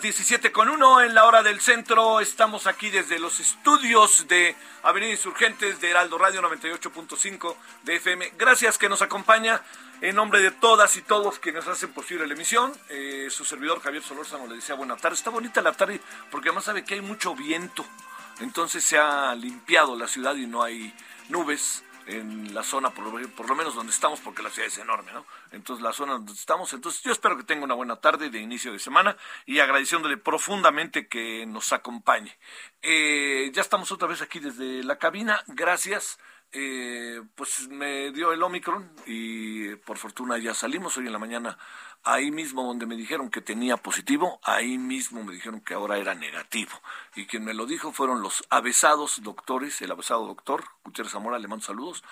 Las 17 con 1 en la hora del centro. Estamos aquí desde los estudios de Avenida Insurgentes de Heraldo Radio 98.5 de FM. Gracias que nos acompaña en nombre de todas y todos quienes hacen posible la emisión. Eh, su servidor Javier Solórzano le decía buena tarde. Está bonita la tarde porque además sabe que hay mucho viento. Entonces se ha limpiado la ciudad y no hay nubes en la zona, por lo, menos donde estamos, porque la ciudad es enorme, ¿no? Entonces, la zona donde estamos. Entonces, yo espero que tenga una buena tarde de inicio de semana y agradeciéndole profundamente que nos acompañe. Eh, ya estamos otra vez aquí desde la cabina. Gracias. Eh, pues me dio el Omicron y por fortuna ya salimos hoy en la mañana. Ahí mismo donde me dijeron que tenía positivo, ahí mismo me dijeron que ahora era negativo. Y quien me lo dijo fueron los avesados doctores, el avesado doctor Gutiérrez Zamora, le mando saludos,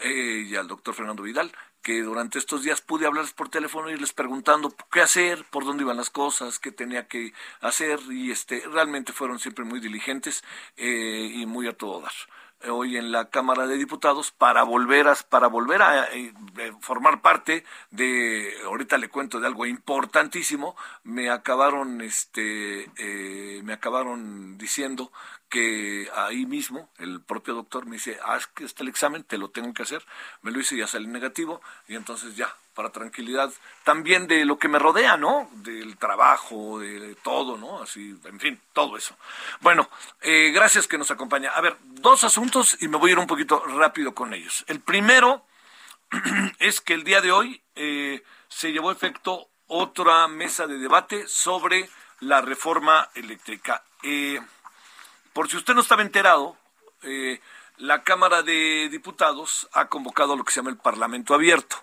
eh, y al doctor Fernando Vidal, que durante estos días pude hablarles por teléfono y irles preguntando qué hacer, por dónde iban las cosas, qué tenía que hacer, y este realmente fueron siempre muy diligentes eh, y muy a todo dar hoy en la Cámara de Diputados para volver a, para volver a eh, eh, formar parte de ahorita le cuento de algo importantísimo me acabaron este eh, me acabaron diciendo que ahí mismo el propio doctor me dice haz que está el examen te lo tengo que hacer me lo hice y ya salí negativo y entonces ya para tranquilidad también de lo que me rodea, ¿no? Del trabajo, de todo, ¿no? Así, en fin, todo eso. Bueno, eh, gracias que nos acompaña. A ver, dos asuntos y me voy a ir un poquito rápido con ellos. El primero es que el día de hoy eh, se llevó a efecto otra mesa de debate sobre la reforma eléctrica. Eh, por si usted no estaba enterado, eh, la Cámara de Diputados ha convocado lo que se llama el Parlamento Abierto.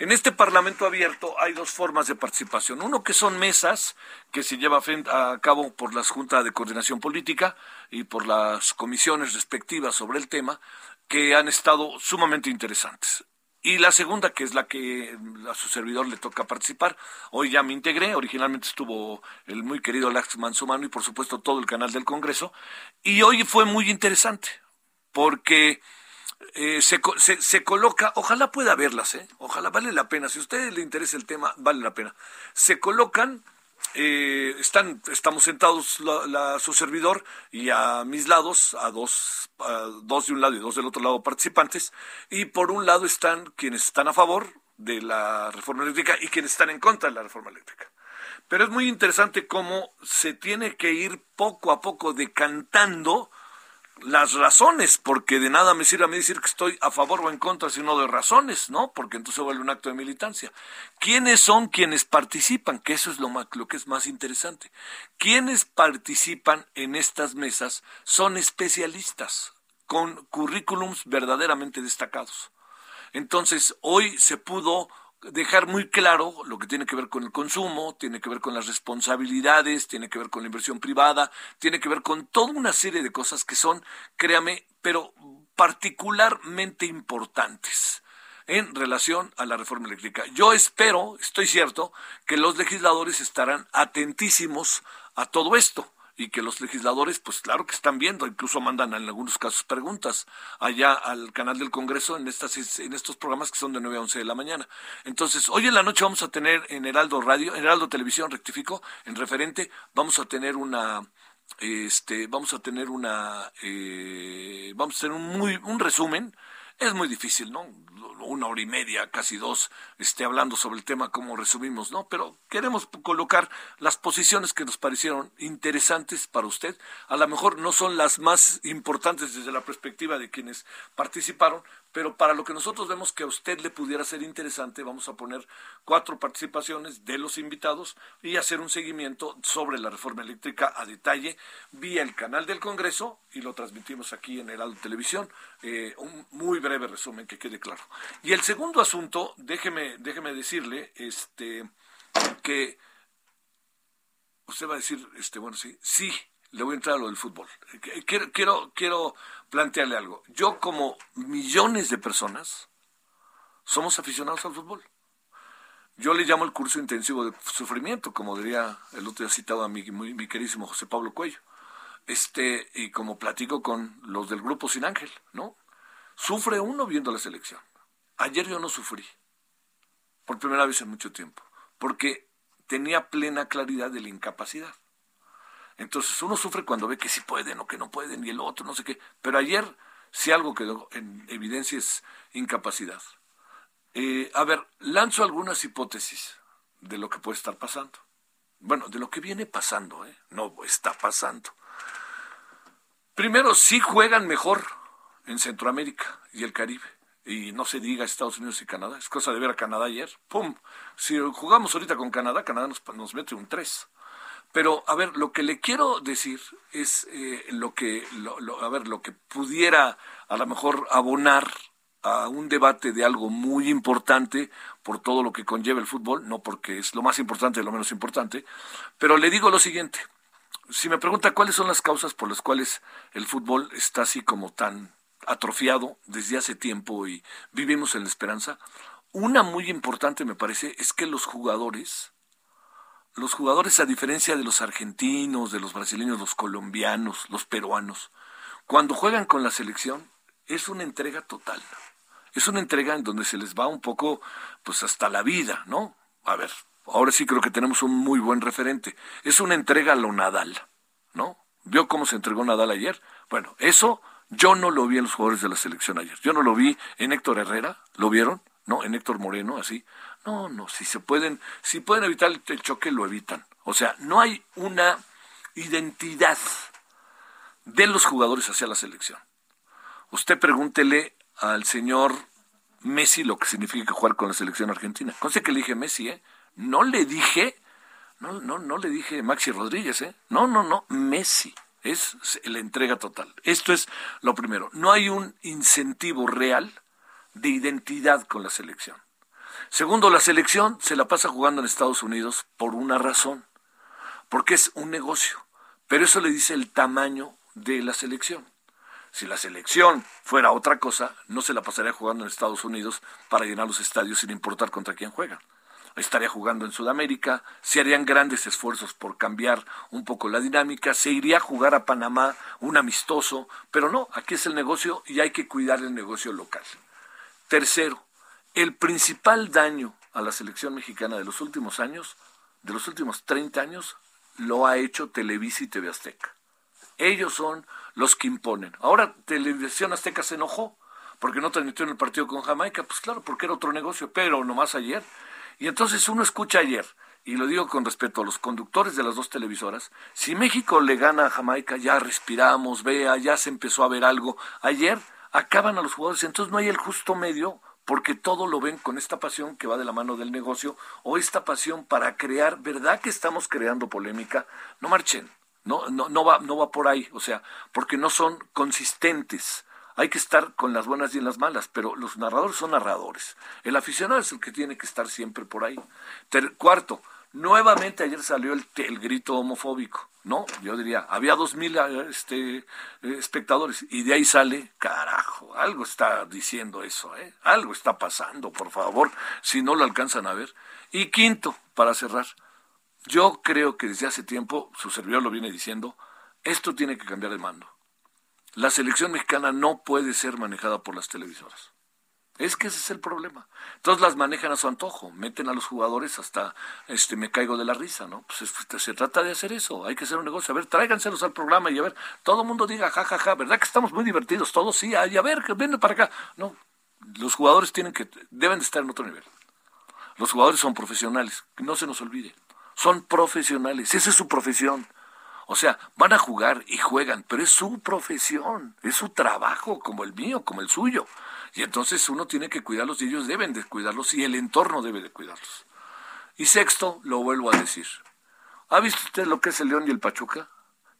En este Parlamento abierto hay dos formas de participación. Uno que son mesas que se lleva a cabo por la Junta de Coordinación Política y por las comisiones respectivas sobre el tema, que han estado sumamente interesantes. Y la segunda, que es la que a su servidor le toca participar, hoy ya me integré, originalmente estuvo el muy querido Lax Mansumano y por supuesto todo el canal del Congreso, y hoy fue muy interesante, porque eh, se, se, se, coloca, ojalá pueda verlas, ¿eh? ojalá vale la pena, si a usted le interesa el tema, vale la pena. Se colocan, eh, están, estamos sentados la, la, su servidor y a mis lados, a dos, a dos de un lado y dos del otro lado participantes, y por un lado están quienes están a favor de la reforma eléctrica y quienes están en contra de la reforma eléctrica. Pero es muy interesante cómo se tiene que ir poco a poco decantando las razones, porque de nada me sirve a mí decir que estoy a favor o en contra, sino de razones, ¿no? Porque entonces vuelve un acto de militancia. ¿Quiénes son quienes participan? Que eso es lo, más, lo que es más interesante. Quienes participan en estas mesas son especialistas con currículums verdaderamente destacados. Entonces, hoy se pudo dejar muy claro lo que tiene que ver con el consumo, tiene que ver con las responsabilidades, tiene que ver con la inversión privada, tiene que ver con toda una serie de cosas que son, créame, pero particularmente importantes en relación a la reforma eléctrica. Yo espero, estoy cierto, que los legisladores estarán atentísimos a todo esto. Y que los legisladores, pues claro que están viendo, incluso mandan en algunos casos preguntas allá al canal del Congreso en estas en estos programas que son de 9 a 11 de la mañana. Entonces, hoy en la noche vamos a tener en Heraldo Radio, en Heraldo Televisión, rectifico, en referente, vamos a tener una este vamos a tener una eh, vamos a tener un muy un resumen es muy difícil, ¿no? Una hora y media, casi dos, esté hablando sobre el tema como resumimos, ¿no? Pero queremos colocar las posiciones que nos parecieron interesantes para usted. A lo mejor no son las más importantes desde la perspectiva de quienes participaron, pero para lo que nosotros vemos que a usted le pudiera ser interesante, vamos a poner cuatro participaciones de los invitados y hacer un seguimiento sobre la reforma eléctrica a detalle vía el canal del Congreso y lo transmitimos aquí en Heraldo Televisión. Eh, un muy breve resumen que quede claro. Y el segundo asunto, déjeme, déjeme decirle, este, que usted va a decir, este, bueno, sí, sí, le voy a entrar a lo del fútbol. Quiero, quiero, quiero plantearle algo. Yo, como millones de personas, somos aficionados al fútbol. Yo le llamo el curso intensivo de sufrimiento, como diría el otro día citado a mi, mi, querísimo José Pablo Cuello. Este, y como platico con los del grupo Sin Ángel, ¿no? Sufre uno viendo la selección. Ayer yo no sufrí, por primera vez en mucho tiempo, porque tenía plena claridad de la incapacidad. Entonces uno sufre cuando ve que sí pueden o que no pueden y el otro no sé qué. Pero ayer si algo quedó en evidencia es incapacidad. Eh, a ver, lanzo algunas hipótesis de lo que puede estar pasando. Bueno, de lo que viene pasando, ¿eh? no está pasando. Primero, sí juegan mejor en Centroamérica y el Caribe. Y no se diga Estados Unidos y Canadá. Es cosa de ver a Canadá ayer. ¡Pum! Si jugamos ahorita con Canadá, Canadá nos, nos mete un 3. Pero, a ver, lo que le quiero decir es eh, lo que, a ver, lo que pudiera a lo mejor abonar a un debate de algo muy importante por todo lo que conlleva el fútbol, no porque es lo más importante lo menos importante, pero le digo lo siguiente, si me pregunta cuáles son las causas por las cuales el fútbol está así como tan atrofiado desde hace tiempo y vivimos en la esperanza, una muy importante me parece es que los jugadores los jugadores, a diferencia de los argentinos, de los brasileños, los colombianos, los peruanos, cuando juegan con la selección, es una entrega total. Es una entrega en donde se les va un poco, pues hasta la vida, ¿no? A ver, ahora sí creo que tenemos un muy buen referente. Es una entrega a lo Nadal, ¿no? ¿Vio cómo se entregó Nadal ayer? Bueno, eso yo no lo vi en los jugadores de la selección ayer. Yo no lo vi en Héctor Herrera, ¿lo vieron? ¿No? En Héctor Moreno, así. No, no, si se pueden, si pueden evitar el, choque, lo evitan. O sea, no hay una identidad de los jugadores hacia la selección. Usted pregúntele al señor Messi lo que significa jugar con la selección argentina. Conste que le dije Messi, ¿eh? No le dije, no, no, no le dije Maxi Rodríguez, ¿eh? No, no, no, Messi. Es la entrega total. Esto es lo primero. No hay un incentivo real de identidad con la selección. Segundo, la selección se la pasa jugando en Estados Unidos por una razón, porque es un negocio. Pero eso le dice el tamaño de la selección. Si la selección fuera otra cosa, no se la pasaría jugando en Estados Unidos para llenar los estadios sin importar contra quién juega. Estaría jugando en Sudamérica, se harían grandes esfuerzos por cambiar un poco la dinámica, se iría a jugar a Panamá un amistoso, pero no, aquí es el negocio y hay que cuidar el negocio local. Tercero, el principal daño a la selección mexicana de los últimos años, de los últimos 30 años, lo ha hecho Televisa y TV Azteca. Ellos son los que imponen. Ahora Televisión Azteca se enojó porque no transmitió en el partido con Jamaica, pues claro, porque era otro negocio, pero nomás ayer. Y entonces uno escucha ayer, y lo digo con respeto a los conductores de las dos televisoras, si México le gana a Jamaica, ya respiramos, vea, ya se empezó a ver algo. Ayer acaban a los jugadores, entonces no hay el justo medio porque todo lo ven con esta pasión que va de la mano del negocio o esta pasión para crear, ¿verdad que estamos creando polémica? No marchen, no, no, no, va, no va por ahí, o sea, porque no son consistentes. Hay que estar con las buenas y en las malas, pero los narradores son narradores. El aficionado es el que tiene que estar siempre por ahí. cuarto, nuevamente ayer salió el, el grito homofóbico. ¿no? Yo diría, había dos mil este, espectadores y de ahí sale, carajo, algo está diciendo eso, ¿eh? Algo está pasando, por favor, si no lo alcanzan a ver. Y quinto, para cerrar, Yo creo que desde hace tiempo, su servidor lo viene diciendo, esto tiene que cambiar de mando. La selección mexicana no puede ser manejada por las televisoras. Es que ese es el problema. Entonces las manejan a su antojo, meten a los jugadores hasta este me caigo de la risa, ¿no? Pues se trata de hacer eso, hay que hacer un negocio. A ver, tráiganselos al programa y a ver, todo el mundo diga ja, ja, ja, ¿verdad que estamos muy divertidos? Todos sí, y a ver, ven para acá. No, los jugadores tienen que, deben de estar en otro nivel. Los jugadores son profesionales, no se nos olvide. Son profesionales, esa es su profesión. O sea, van a jugar y juegan, pero es su profesión, es su trabajo, como el mío, como el suyo. Y entonces uno tiene que cuidarlos y ellos deben de cuidarlos y el entorno debe de cuidarlos. Y sexto, lo vuelvo a decir. ¿Ha visto usted lo que es el León y el Pachuca?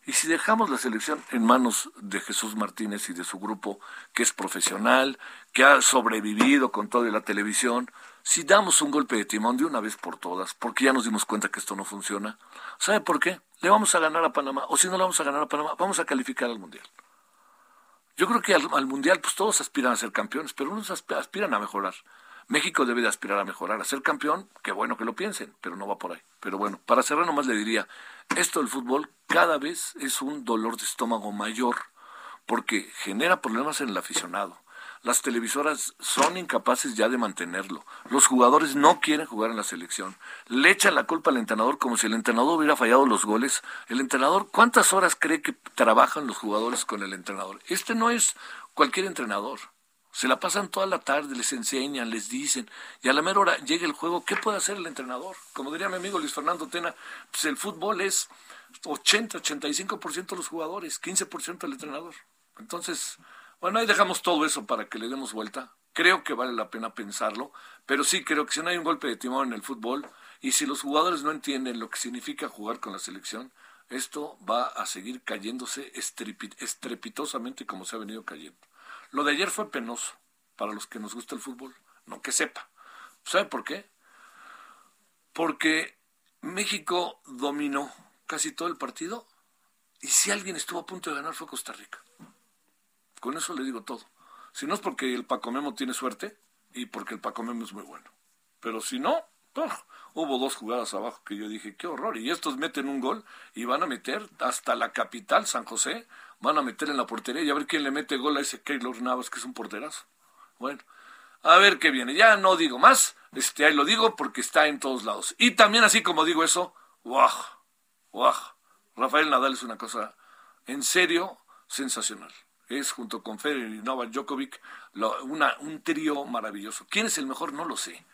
Y si dejamos la selección en manos de Jesús Martínez y de su grupo, que es profesional, que ha sobrevivido con toda la televisión, si damos un golpe de timón de una vez por todas, porque ya nos dimos cuenta que esto no funciona, ¿sabe por qué? Le vamos a ganar a Panamá, o si no le vamos a ganar a Panamá, vamos a calificar al Mundial. Yo creo que al, Mundial pues todos aspiran a ser campeones, pero unos aspiran a mejorar. México debe de aspirar a mejorar, a ser campeón, qué bueno que lo piensen, pero no va por ahí. Pero bueno, para cerrar nomás le diría, esto del fútbol cada vez es un dolor de estómago mayor, porque genera problemas en el aficionado. Las televisoras son incapaces ya de mantenerlo. Los jugadores no quieren jugar en la selección. Le echan la culpa al entrenador como si el entrenador hubiera fallado los goles. El entrenador, ¿cuántas horas cree que trabajan los jugadores con el entrenador? Este no es cualquier entrenador. Se la pasan toda la tarde, les enseñan, les dicen, y a la mera hora llega el juego, ¿qué puede hacer el entrenador? Como diría mi amigo Luis Fernando Tena, pues el fútbol es 80, 85% los jugadores, 15% el entrenador. Entonces, bueno, ahí dejamos todo eso para que le demos vuelta. Creo que vale la pena pensarlo, pero sí creo que si no hay un golpe de timón en el fútbol y si los jugadores no entienden lo que significa jugar con la selección, esto va a seguir cayéndose estrepitosamente como se ha venido cayendo. Lo de ayer fue penoso para los que nos gusta el fútbol, no que sepa. ¿Sabe por qué? Porque México dominó casi todo el partido y si alguien estuvo a punto de ganar fue Costa Rica. Con eso le digo todo. Si no es porque el Paco Memo tiene suerte y porque el Paco Memo es muy bueno. Pero si no, hubo dos jugadas abajo que yo dije, qué horror. Y estos meten un gol y van a meter hasta la capital, San José, van a meter en la portería y a ver quién le mete gol a ese Keylor Navas, que es un porterazo. Bueno, a ver qué viene. Ya no digo más, este, ahí lo digo porque está en todos lados. Y también así como digo eso, guau, guau. Rafael Nadal es una cosa en serio sensacional es junto con Federer y Novak Djokovic una, un trío maravilloso. ¿Quién es el mejor? No lo sé.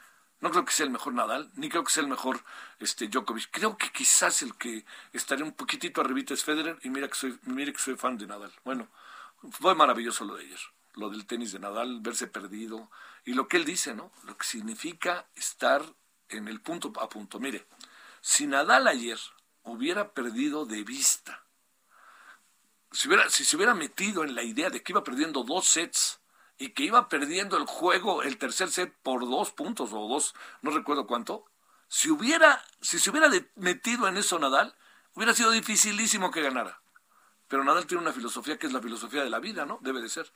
No creo que sea el mejor Nadal, ni creo que sea el mejor este, Djokovic. Creo que quizás el que estaría un poquitito arribita es Federer y mira que soy, mire que soy fan de Nadal. Bueno, fue maravilloso lo de ayer, lo del tenis de Nadal, verse perdido y lo que él dice, ¿no? Lo que significa estar en el punto a punto. Mire, si Nadal ayer hubiera perdido de vista si, hubiera, si se hubiera metido en la idea de que iba perdiendo dos sets y que iba perdiendo el juego, el tercer set por dos puntos o dos, no recuerdo cuánto, si hubiera, si se hubiera metido en eso Nadal, hubiera sido dificilísimo que ganara. Pero Nadal tiene una filosofía que es la filosofía de la vida, ¿no? Debe de ser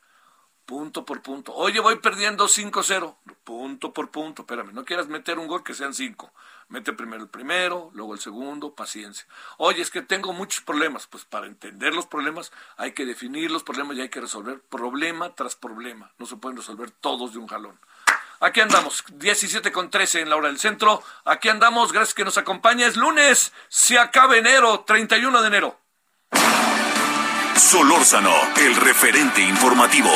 punto por punto. Oye, voy perdiendo 5-0, punto por punto. Espérame, no quieras meter un gol que sean 5. Mete primero el primero, luego el segundo, paciencia. Oye, es que tengo muchos problemas. Pues para entender los problemas hay que definir los problemas y hay que resolver problema tras problema. No se pueden resolver todos de un jalón. Aquí andamos, 17 con 13 en la hora del centro. Aquí andamos, gracias que nos acompaña. Es lunes, se acaba enero, 31 de enero. Solórzano, el referente informativo.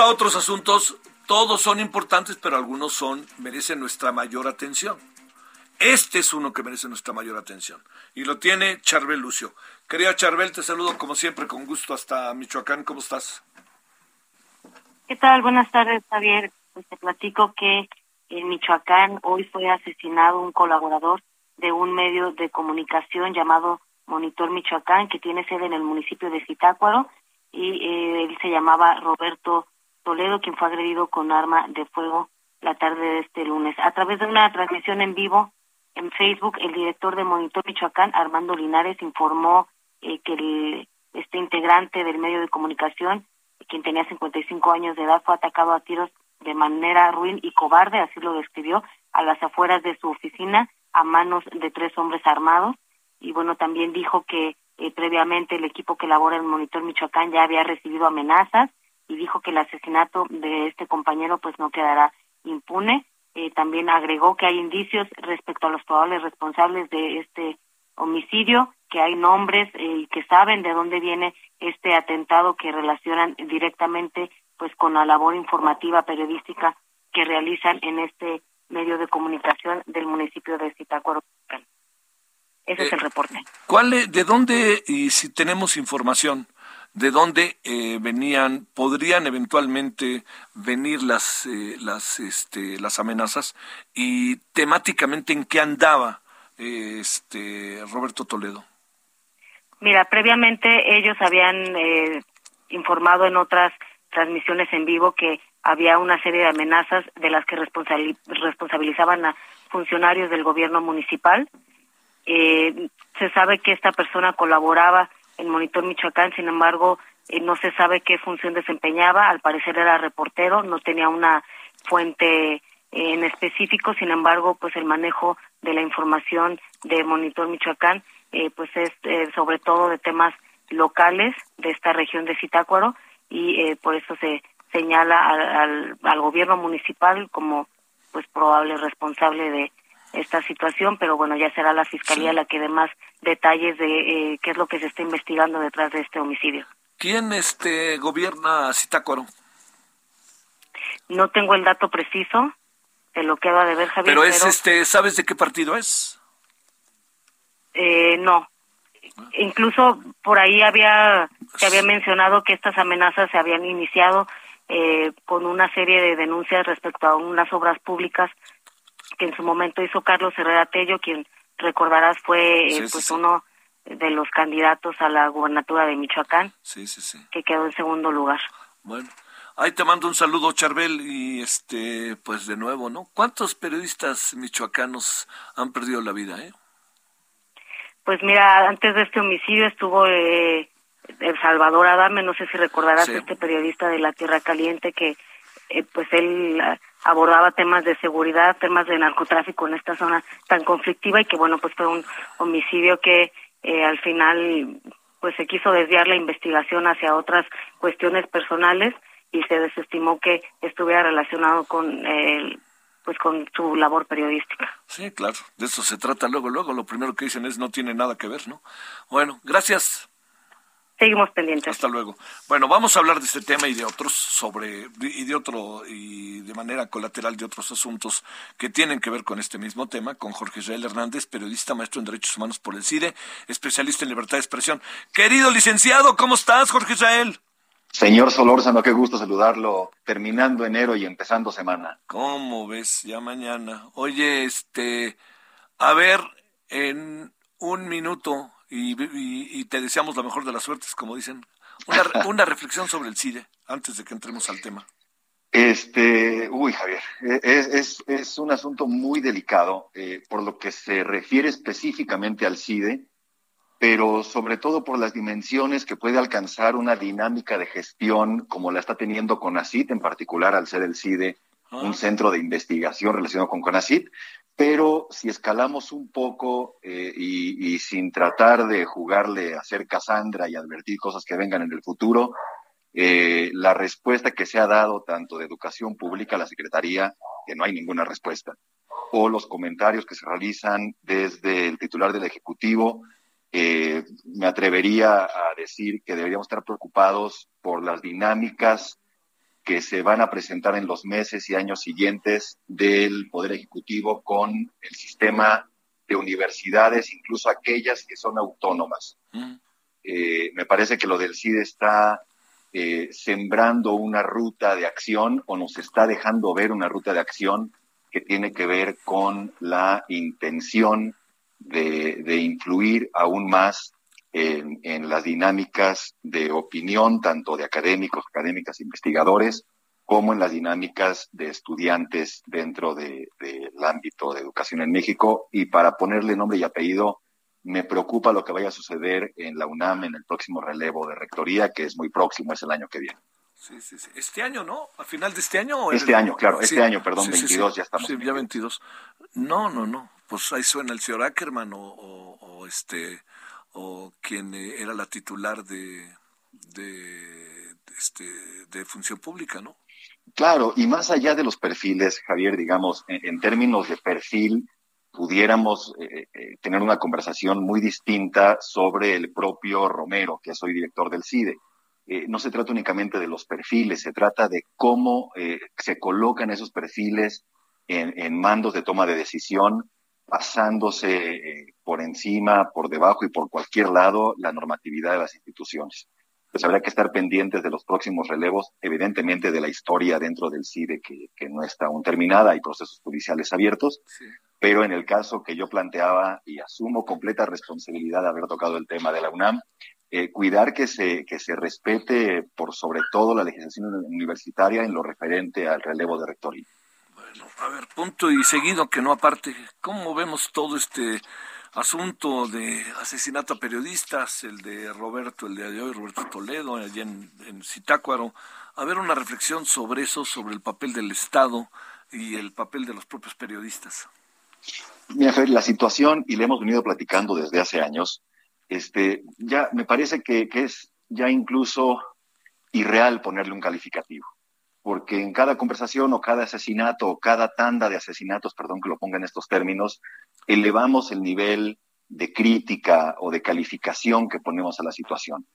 A otros asuntos. Todos son importantes, pero algunos son merecen nuestra mayor atención. Este es uno que merece nuestra mayor atención. Y lo tiene Charbel Lucio. Querida Charbel, te saludo como siempre con gusto hasta Michoacán. ¿Cómo estás? ¿Qué tal? Buenas tardes, Javier. Pues te platico que en Michoacán hoy fue asesinado un colaborador de un medio de comunicación llamado Monitor Michoacán, que tiene sede en el municipio de Zitácuaro, y eh, él se llamaba Roberto Toledo, quien fue agredido con arma de fuego la tarde de este lunes. A través de una transmisión en vivo en Facebook, el director de Monitor Michoacán, Armando Linares, informó eh, que el, este integrante del medio de comunicación, quien tenía 55 años de edad, fue atacado a tiros de manera ruin y cobarde, así lo describió, a las afueras de su oficina a manos de tres hombres armados. Y bueno, también dijo que eh, previamente el equipo que labora en Monitor Michoacán ya había recibido amenazas y dijo que el asesinato de este compañero pues no quedará impune. Eh, también agregó que hay indicios respecto a los probables responsables de este homicidio, que hay nombres eh, y que saben de dónde viene este atentado que relacionan directamente pues con la labor informativa periodística que realizan en este medio de comunicación del municipio de Zitácuaro. Ese es el reporte. ¿Cuál, de dónde, y si tenemos información, de dónde eh, venían, podrían eventualmente venir las, eh, las, este, las amenazas y temáticamente en qué andaba este Roberto Toledo? Mira, previamente ellos habían eh, informado en otras transmisiones en vivo que había una serie de amenazas de las que responsabilizaban a funcionarios del gobierno municipal. se sabe que esta persona colaboraba en Monitor Michoacán, sin embargo, eh, no se sabe qué función desempeñaba, al parecer era reportero, no tenía una fuente eh, en específico, sin embargo, pues el manejo de la información de Monitor Michoacán, eh, pues es sobre todo de temas locales de esta región de Zitácuaro y por eso se señala al, al gobierno municipal como pues probable responsable de esta situación, pero bueno, ya será la fiscalía la que dé más detalles de eh, qué es lo que se está investigando detrás de este homicidio. ¿Quién este gobierna Zitácuaro? No tengo el dato preciso, de lo que va de ver Javier. Pero es este, ¿sabes de qué partido es? Eh, no. Incluso por ahí había se había mencionado que estas amenazas se habían iniciado eh, con una serie de denuncias respecto a unas obras públicas que en su momento hizo Carlos Herrera Tello, quien recordarás fue eh, pues uno de los candidatos a la gubernatura de Michoacán, que quedó en segundo lugar. Bueno, ahí te mando un saludo, Charbel, y este, pues de nuevo, ¿no? ¿Cuántos periodistas michoacanos han perdido la vida, eh? Pues mira, antes de este homicidio estuvo eh, El Salvador Adame, no sé si recordarás este periodista de la Tierra Caliente que eh, pues él abordaba temas de seguridad, temas de narcotráfico en esta zona tan conflictiva y que bueno, pues fue un homicidio que eh, al final pues se quiso desviar la investigación hacia otras cuestiones personales y se desestimó que estuviera relacionado con el pues con su labor periodística. Sí, claro, de eso se trata luego, luego lo primero que dicen es no tiene nada que ver, ¿no? Bueno, gracias. Seguimos pendientes. Hasta luego. Bueno, vamos a hablar de este tema y de otros sobre y de otro y de manera colateral de otros asuntos que tienen que ver con este mismo tema con Jorge Israel Hernández, periodista, maestro en Derechos Humanos por el CIDE, especialista en libertad de expresión. Querido licenciado, ¿cómo estás, Jorge Israel? Señor Solórzano, qué gusto saludarlo, terminando enero y empezando semana. ¿Cómo ves? Ya mañana. Oye, este, a ver, en un minuto, y, te deseamos la mejor de las suertes, como dicen. Una, una reflexión sobre el CIDE, antes de que entremos al tema. Este, uy, Javier, e, es, es, un asunto muy delicado eh, por lo que se refiere específicamente al CIDE, pero sobre todo por las dimensiones que puede alcanzar una dinámica de gestión como la está teniendo CONACIT, en particular al ser el CIDE un ah. centro de investigación relacionado con CONACIT, pero si escalamos un poco eh, y, sin tratar de jugarle a ser Cassandra y advertir cosas que vengan en el futuro, eh, la respuesta que se ha dado tanto de educación pública a la Secretaría, que no hay ninguna respuesta, o los comentarios que se realizan desde el titular del Ejecutivo, eh, me atrevería a decir que deberíamos estar preocupados por las dinámicas que se van a presentar en los meses y años siguientes del Poder Ejecutivo con el sistema de universidades, incluso aquellas que son autónomas. Mm. Eh, me parece que lo del CIDE está eh, sembrando una ruta de acción o nos está dejando ver una ruta de acción que tiene que ver con la intención de, de influir aún más en, las dinámicas de opinión, tanto de académicos, académicas, investigadores, como en las dinámicas de estudiantes dentro del ámbito de educación en México. Y para ponerle nombre y apellido, me preocupa lo que vaya a suceder en la UNAM en el próximo relevo de rectoría, que es muy próximo, es el año que viene. Sí, sí, sí. Este año, ¿no? ¿A final de este año? Este año, claro, este año, perdón, 22, ya estamos. Sí, ya 22. No, no, no. Pues ahí suena el señor Ackerman o, o, este o quien eh, era la titular de, este, de función pública, ¿no? Claro, y más allá de los perfiles, Javier, digamos, en, términos de perfil, pudiéramos eh, eh, tener una conversación muy distinta sobre el propio Romero, que soy director del CIDE. no se trata únicamente de los perfiles, se trata de cómo se colocan esos perfiles en, mandos de toma de decisión, pasándose por encima, por debajo y por cualquier lado la normatividad de las instituciones. Pues habrá que estar pendientes de los próximos relevos, evidentemente de la historia dentro del CIDE que, que no está aún terminada, hay procesos judiciales abiertos, pero en el caso que yo planteaba y asumo completa responsabilidad de haber tocado el tema de la UNAM, eh, cuidar que se, que se respete por sobre todo la legislación universitaria en lo referente al relevo de rectoría. A ver, punto y seguido, que no aparte, ¿cómo vemos todo este asunto de asesinato a periodistas, el de Roberto, el de hoy, Roberto Toledo, allá en, en a ver una reflexión sobre eso, sobre el papel del Estado y el papel de los propios periodistas. Mira, Fer, la situación, y le hemos venido platicando desde hace años, este, ya me parece que es ya incluso irreal ponerle un calificativo porque en cada conversación o cada asesinato o cada tanda de asesinatos, perdón que lo ponga en estos términos, elevamos el nivel de crítica o de calificación que ponemos a la situación.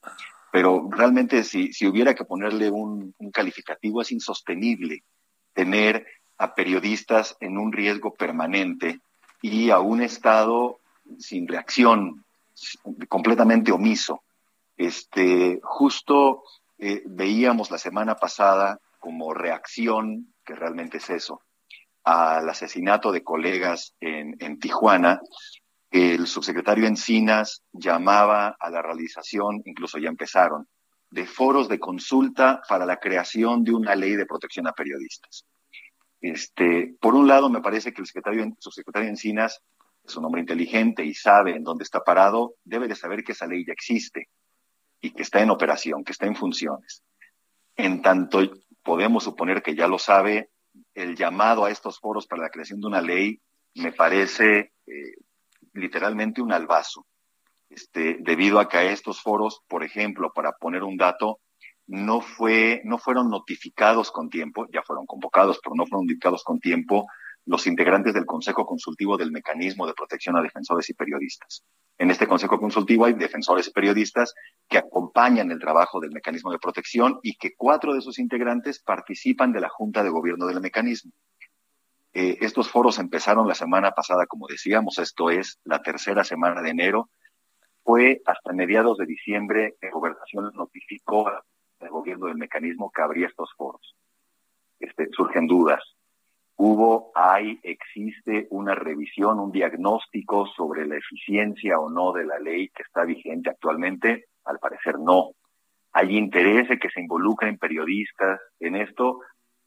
Pero realmente si, si hubiera que ponerle un, calificativo es insostenible tener a periodistas en un riesgo permanente y a un Estado sin reacción, completamente omiso. Este, justo eh, veíamos la semana pasada como reacción, que realmente es eso, al asesinato de colegas en, en Tijuana, el subsecretario Encinas llamaba a la realización, incluso ya empezaron, de foros de consulta para la creación de una ley de protección a periodistas. Este, por un lado, me parece que el secretario, subsecretario Encinas es un hombre inteligente y sabe en dónde está parado, debe de saber que esa ley ya existe y que está en operación, que está en funciones. En tanto podemos suponer que ya lo sabe, el llamado a estos foros para la creación de una ley me parece eh, literalmente un albazo, este, debido a que a estos foros, por ejemplo, para poner un dato, no, fue, no fueron notificados con tiempo, ya fueron convocados, pero no fueron notificados con tiempo los integrantes del Consejo Consultivo del Mecanismo de Protección a Defensores y Periodistas. En este Consejo Consultivo hay defensores y periodistas que acompañan el trabajo del mecanismo de protección y que cuatro de sus integrantes participan de la Junta de Gobierno del mecanismo. Eh, estos foros empezaron la semana pasada, como decíamos, esto es la tercera semana de enero. Fue hasta mediados de diciembre que Gobernación notificó al gobierno del mecanismo que habría estos foros. Este, surgen dudas hubo, hay, existe una revisión, un diagnóstico sobre la eficiencia o no de la ley que está vigente actualmente? Al parecer no. ¿Hay interés de que se involucren periodistas en esto?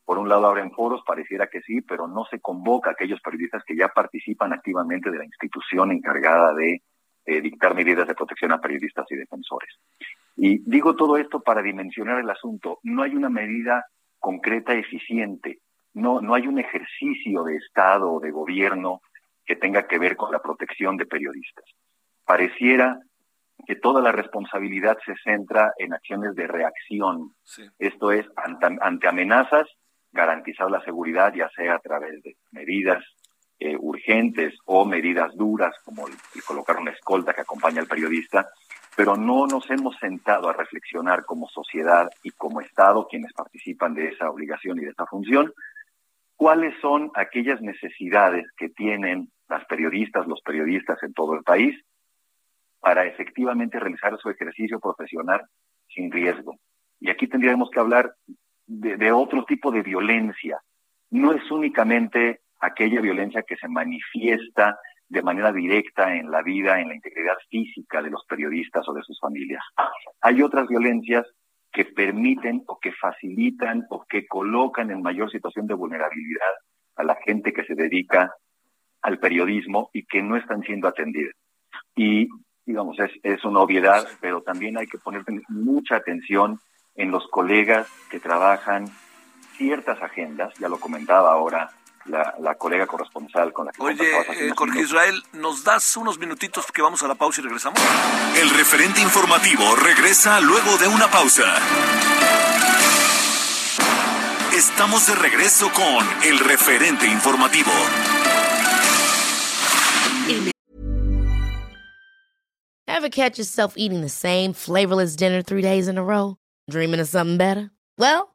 Por un lado, ahora en foros pareciera que sí, pero no se convoca a aquellos periodistas que ya participan activamente de la institución encargada de eh, dictar medidas de protección a periodistas y defensores. Y digo todo esto para dimensionar el asunto. No hay una medida concreta eficiente no, no hay un ejercicio de Estado o de gobierno que tenga que ver con la protección de periodistas. Pareciera que toda la responsabilidad se centra en acciones de reacción. Esto es, ante, amenazas, garantizar la seguridad, ya sea a través de medidas eh, urgentes o medidas duras, como el, colocar una escolta que acompaña al periodista, pero no nos hemos sentado a reflexionar como sociedad y como Estado, quienes participan de esa obligación y de esa función, cuáles son aquellas necesidades que tienen las periodistas, los periodistas en todo el país para efectivamente realizar su ejercicio profesional sin riesgo. Y aquí tendríamos que hablar de, otro tipo de violencia. No es únicamente aquella violencia que se manifiesta de manera directa en la vida, en la integridad física de los periodistas o de sus familias. Hay otras violencias que permiten o que facilitan o que colocan en mayor situación de vulnerabilidad a la gente que se dedica al periodismo y que no están siendo atendidas. Y, digamos, es, es una obviedad, pero también hay que poner mucha atención en los colegas que trabajan ciertas agendas, ya lo comentaba ahora la, colega corresponsal con la que Oye, eh, Jorge Israel, ¿nos das unos minutitos que vamos a la pausa y regresamos? El referente informativo regresa luego de una pausa. Estamos de regreso con el referente informativo. Ever catch yourself eating the same flavorless dinner three days in a row? Dreaming of something better? Well,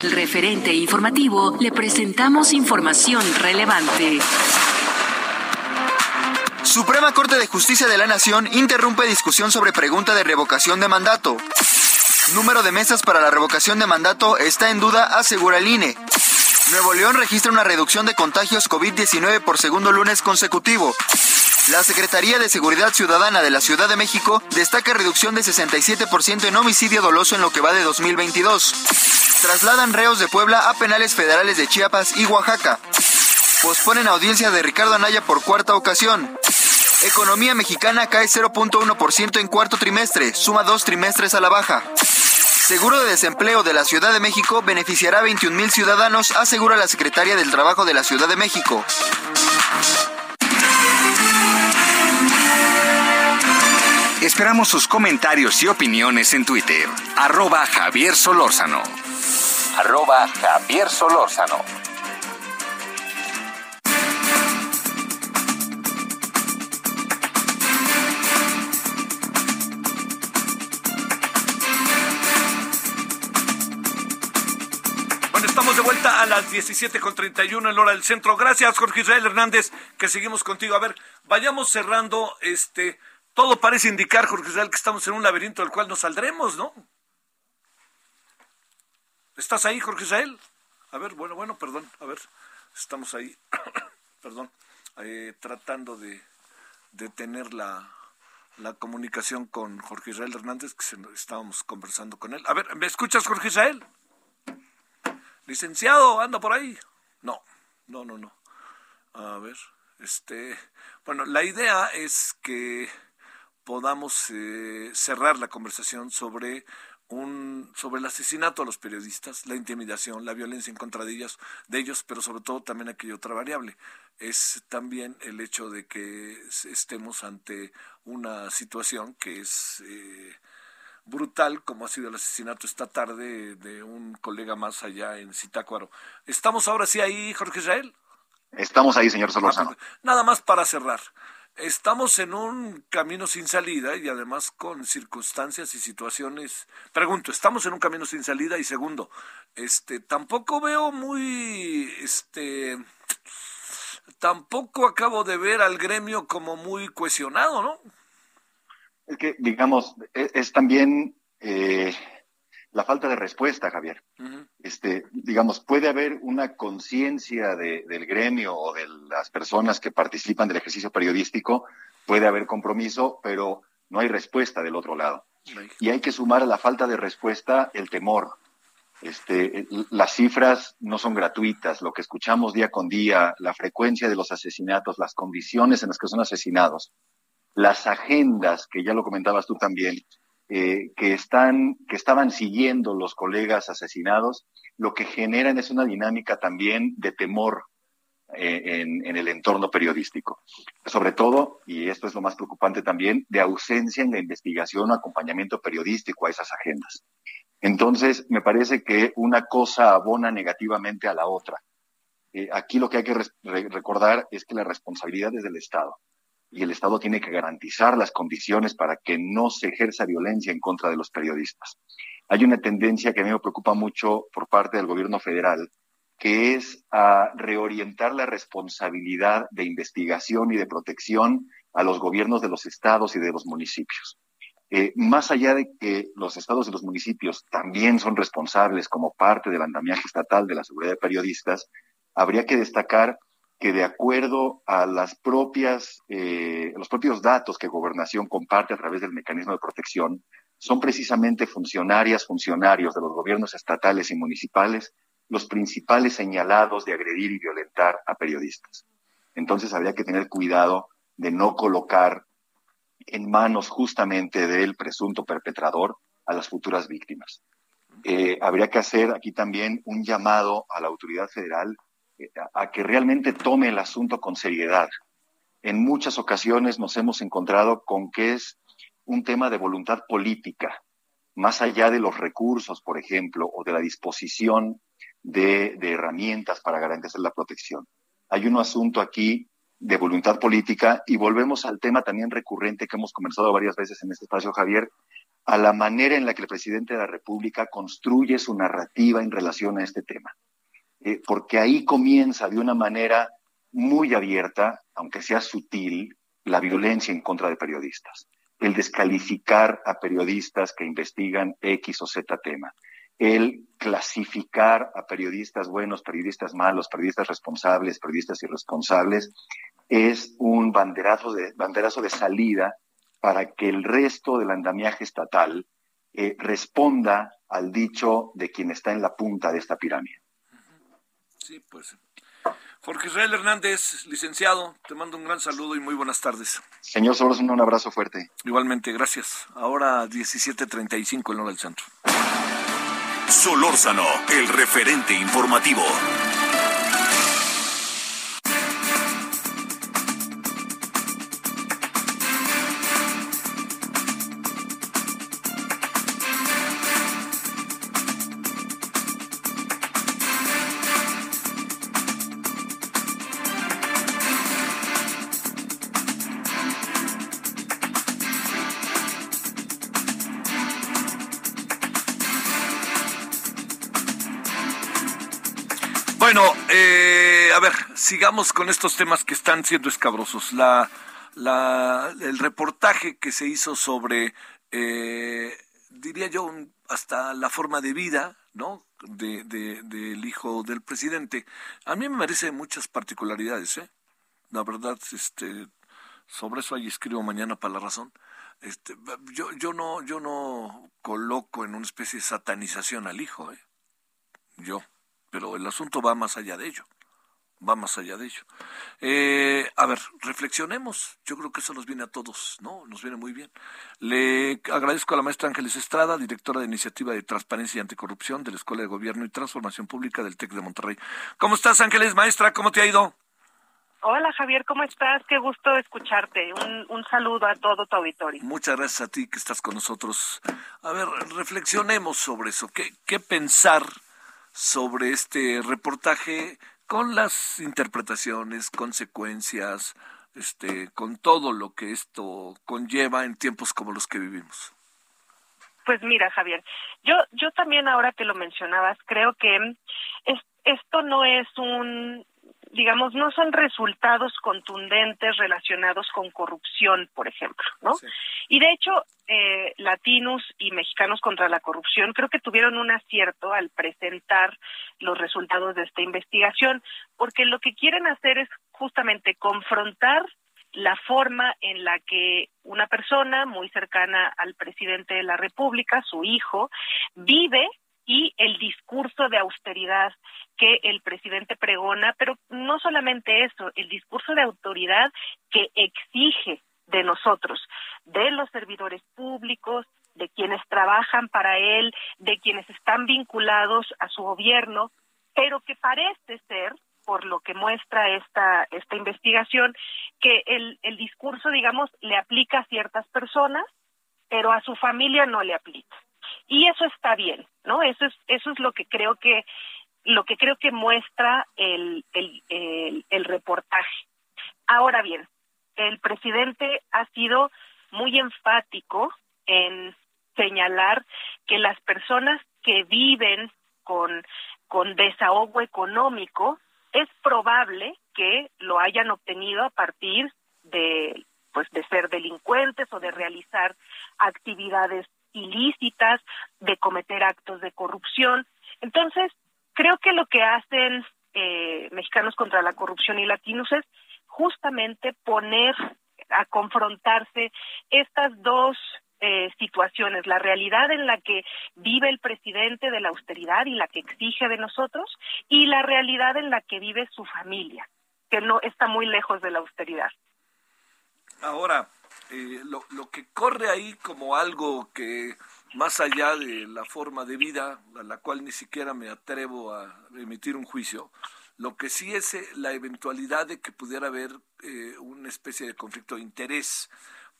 El referente informativo le presentamos información relevante. Suprema Corte de Justicia de la Nación interrumpe discusión sobre pregunta de revocación de mandato. Número de mesas para la revocación de mandato está en duda, asegura el INE. Nuevo León registra una reducción de contagios COVID-19 por segundo lunes consecutivo. La Secretaría de Seguridad Ciudadana de la Ciudad de México destaca reducción de 67% en homicidio doloso en lo que va de 2022. Trasladan reos de Puebla a penales federales de Chiapas y Oaxaca. Posponen audiencia de Ricardo Anaya por cuarta ocasión. Economía mexicana cae 0.1% en cuarto trimestre, suma dos trimestres a la baja. Seguro de desempleo de la Ciudad de México beneficiará a 21 mil ciudadanos, asegura la secretaria del Trabajo de la Ciudad de México. Esperamos sus comentarios y opiniones en Twitter. Arroba Javier Solórzano arroba Javier Solórzano. Estamos de vuelta a las 17.31 en hora del centro. Gracias, Jorge Israel Hernández, que seguimos contigo. A ver, vayamos cerrando este... Todo parece indicar, Jorge Israel, que estamos en un laberinto del cual no saldremos, ¿no? ¿Estás ahí, Jorge Israel? A ver, bueno, bueno, perdón, a ver, estamos ahí, perdón, eh, tratando de, tener la, comunicación con Jorge Israel Hernández, que estábamos conversando con él. A ver, ¿me escuchas, Jorge Israel? Licenciado, anda por ahí. No, no, no, no. A ver, este, bueno, la idea es que podamos eh, cerrar la conversación sobre un, sobre el asesinato a los periodistas, la intimidación, la violencia en contra de ellos, de ellos, pero sobre todo también aquella otra variable. Es también el hecho de que estemos ante una situación que es eh, brutal, como ha sido el asesinato esta tarde de un colega más allá en Zitácuaro. ¿Estamos ahora sí ahí, Jorge Israel? Estamos ahí, señor Solorzano. Nada más para cerrar estamos en un camino sin salida y además con circunstancias y situaciones. Pregunto, ¿estamos en un camino sin salida? Y segundo, este, tampoco veo muy, este, tampoco acabo de ver al gremio como muy cohesionado, ¿no? Es que, digamos, e, es, también eh, la falta de respuesta, Javier. este, digamos, puede haber una conciencia del gremio o de las personas que participan del ejercicio periodístico, puede haber compromiso, pero no hay respuesta del otro lado. Y hay que sumar a la falta de respuesta el temor. Este, las cifras no son gratuitas, lo que escuchamos día con día, la frecuencia de los asesinatos, las condiciones en las que son asesinados, las agendas, que ya lo comentabas tú también, eh, que, están, que estaban siguiendo los colegas asesinados, lo que generan es una dinámica también de temor eh, en, el entorno periodístico. Sobre todo, y esto es lo más preocupante también, de ausencia en la investigación o acompañamiento periodístico a esas agendas. Entonces, me parece que una cosa abona negativamente a la otra. Eh, aquí lo que hay que recordar es que la responsabilidad es del Estado y el Estado tiene que garantizar las condiciones para que no se ejerza violencia en contra de los periodistas. Hay una tendencia que a mí me preocupa mucho por parte del gobierno federal, que es a reorientar la responsabilidad de investigación y de protección a los gobiernos de los estados y de los municipios. Eh, más allá de que los estados y los municipios también son responsables como parte del andamiaje estatal de la seguridad de periodistas, habría que destacar que de acuerdo a las propias, eh, los propios datos que Gobernación comparte a través del mecanismo de protección, son precisamente funcionarias, funcionarios de los gobiernos estatales y municipales los principales señalados de agredir y violentar a periodistas. Entonces habría que tener cuidado de no colocar en manos justamente del presunto perpetrador a las futuras víctimas. Eh, habría que hacer aquí también un llamado a la autoridad federal a que realmente tome el asunto con seriedad. En muchas ocasiones nos hemos encontrado con que es un tema de voluntad política, más allá de los recursos, por ejemplo, o de la disposición de, herramientas para garantizar la protección. Hay un asunto aquí de voluntad política y volvemos al tema también recurrente que hemos conversado varias veces en este espacio, Javier, a la manera en la que el presidente de la República construye su narrativa en relación a este tema. Eh, porque ahí comienza de una manera muy abierta, aunque sea sutil, la violencia en contra de periodistas, el descalificar a periodistas que investigan X o Z tema, el clasificar a periodistas buenos, periodistas malos, periodistas responsables, periodistas irresponsables, es un banderazo de, banderazo de salida para que el resto del andamiaje estatal eh, responda al dicho de quien está en la punta de esta pirámide. Sí, pues. Jorge Israel Hernández, licenciado, te mando un gran saludo y muy buenas tardes. Señor Soros, un abrazo fuerte. Igualmente, gracias. Ahora 17.35 en hora del centro. Solórzano, el referente informativo. Bueno, eh, a ver, sigamos con estos temas que están siendo escabrosos. La, la, el reportaje que se hizo sobre, eh, diría yo, hasta la forma de vida, ¿no? De, del hijo del presidente. A mí me merece muchas particularidades, ¿eh? La verdad, este, sobre eso ahí escribo mañana para la razón. Este, yo, yo no, yo no coloco en una especie de satanización al hijo, ¿eh? Yo pero el asunto va más allá de ello va más allá de ello. Eh, a ver, reflexionemos. Yo creo que eso nos viene a todos, ¿no? Nos viene muy bien. Le agradezco a la maestra Ángeles Estrada, directora de Iniciativa de Transparencia y Anticorrupción de la Escuela de Gobierno y Transformación Pública del TEC de Monterrey. ¿Cómo estás, Ángeles, maestra? ¿Cómo te ha ido? Hola, Javier, ¿cómo estás? Qué gusto escucharte. Un, un saludo a todo tu auditorio. Muchas gracias a ti que estás con nosotros. A ver, reflexionemos sobre eso. ¿Qué, qué pensar? Sobre este reportaje con las interpretaciones, consecuencias, este, con todo lo que esto conlleva en tiempos como los que vivimos. Pues mira, Javier, yo yo también ahora que lo mencionabas, creo que esto no es un digamos, no son resultados contundentes relacionados con corrupción, por ejemplo, ¿no? Y de hecho, eh, Latinos y Mexicanos contra la Corrupción creo que tuvieron un acierto al presentar los resultados de esta investigación, porque lo que quieren hacer es justamente confrontar la forma en la que una persona muy cercana al presidente de la República, su hijo, vive y el discurso de austeridad que el presidente pregona, pero no solamente eso, el discurso de autoridad que exige de nosotros, de los servidores públicos, de quienes trabajan para él, de quienes están vinculados a su gobierno, pero que parece ser, por lo que muestra esta, esta investigación, que el, el discurso, digamos, le aplica a ciertas personas, pero a su familia no le aplica y eso está bien no eso es eso es lo que creo que lo que creo que muestra el el, el, reportaje. Ahora bien el presidente ha sido muy enfático en señalar que las personas que viven con, con desahogo económico es probable que lo hayan obtenido a partir de pues de ser delincuentes o de realizar actividades ilícitas, de cometer actos de corrupción. Entonces, creo que lo que hacen eh, Mexicanos contra la Corrupción y Latinos es justamente poner a confrontarse estas dos eh, situaciones, la realidad en la que vive el presidente de la austeridad y la que exige de nosotros, y la realidad en la que vive su familia, que no está muy lejos de la austeridad. Ahora, eh, lo, lo que corre ahí como algo que más allá de la forma de vida, a la cual ni siquiera me atrevo a emitir un juicio, lo que sí es eh, la eventualidad de que pudiera haber eh, una especie de conflicto de interés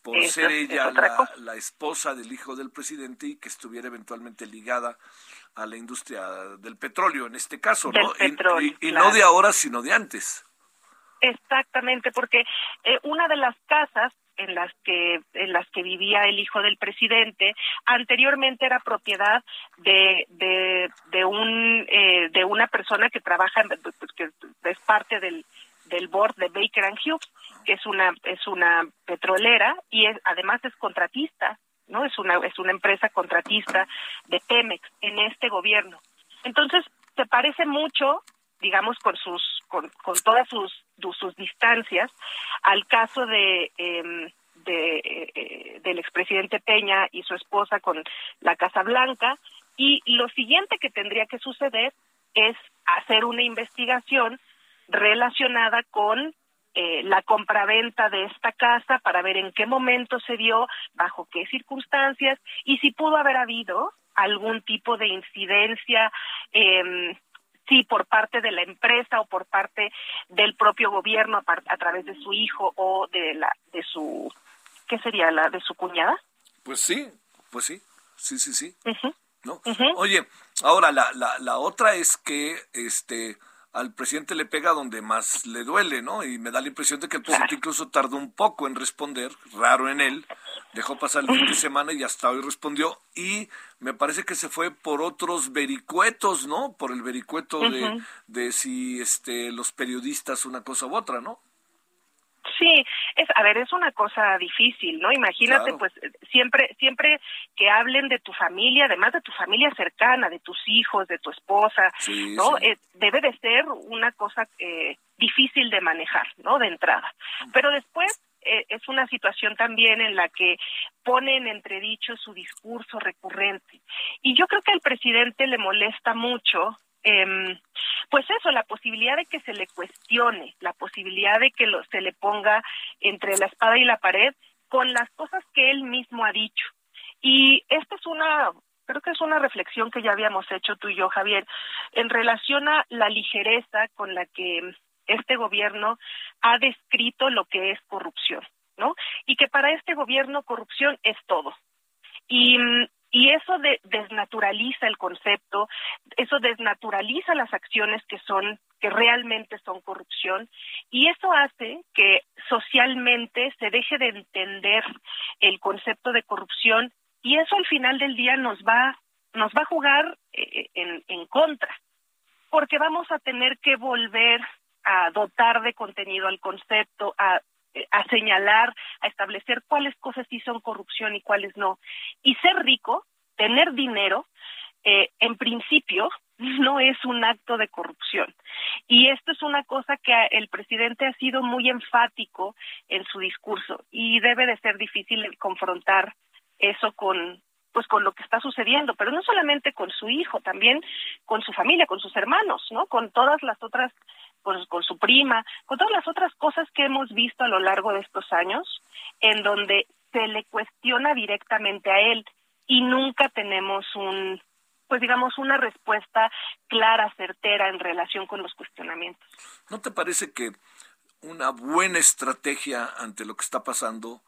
por ser ella la, esposa del hijo del presidente y que estuviera eventualmente ligada a la industria del petróleo, en este caso, ¿no? y, no de ahora, sino de antes. Exactamente, porque eh, una de las casas en las que en las que vivía el hijo del presidente. Anteriormente era propiedad de de, de un eh, de una persona que trabaja pues, que es parte del del board de Baker and Hughes que es una es una petrolera y además es contratista no es una es una empresa contratista de Pemex en este gobierno. Entonces se parece mucho digamos con sus con, con todas sus sus distancias al caso de eh, de eh, del expresidente Peña y su esposa con la Casa Blanca y lo siguiente que tendría que suceder es hacer una investigación relacionada con eh, la compraventa de esta casa para ver en qué momento se dio, bajo qué circunstancias y si pudo haber habido algún tipo de incidencia eh, sí por parte de la empresa o por parte del propio gobierno a, través de su hijo o de la de su qué sería la de su cuñada pues sí pues sí sí sí sí. No oye ahora la, la la otra es que este al presidente le pega donde más le duele, ¿no? Y me da la impresión de que el presidente incluso tardó un poco en responder, raro en él, dejó pasar el fin de semana y hasta hoy respondió y me parece que se fue por otros vericuetos, ¿no? Por el vericueto de, de si este los periodistas una cosa u otra, ¿no? Sí, es, a ver, es una cosa difícil, ¿no? Imagínate, pues, siempre, siempre que hablen de tu familia, además de tu familia cercana, de tus hijos, de tu esposa, ¿no? Eh, debe de ser una cosa eh, difícil de manejar, ¿no? De entrada. Pero después eh, es una situación también en la que pone en entredicho su discurso recurrente. Y yo creo que al presidente le molesta mucho eh, pues eso, la posibilidad de que se le cuestione, la posibilidad de que se le ponga entre la espada y la pared con las cosas que él mismo ha dicho. Y esta es una, creo que es una reflexión que ya habíamos hecho tú y yo, Javier, en relación a la ligereza con la que este gobierno ha descrito lo que es corrupción, ¿no? Y que para este gobierno corrupción es todo. Y y eso desnaturaliza el concepto, eso desnaturaliza las acciones que son que realmente son corrupción y eso hace que socialmente se deje de entender el concepto de corrupción y eso al final del día nos va nos va a jugar eh, en, en contra porque vamos a tener que volver a dotar de contenido al concepto, a eh, a señalar, a establecer cuáles cosas sí son corrupción y cuáles no. Y ser rico, tener dinero, eh, en principio no es un acto de corrupción. Y esto es una cosa que el presidente ha sido muy enfático en su discurso y debe de ser difícil confrontar eso con pues con lo que está sucediendo, pero no solamente con su hijo, también con su familia, con sus hermanos, ¿no? Con todas las otras con, con su prima, con todas las otras cosas que hemos visto a lo largo de estos años, en donde se le cuestiona directamente a él y nunca tenemos un, pues digamos, una respuesta clara, certera en relación con los cuestionamientos. ¿No te parece que una buena estrategia ante lo que está pasando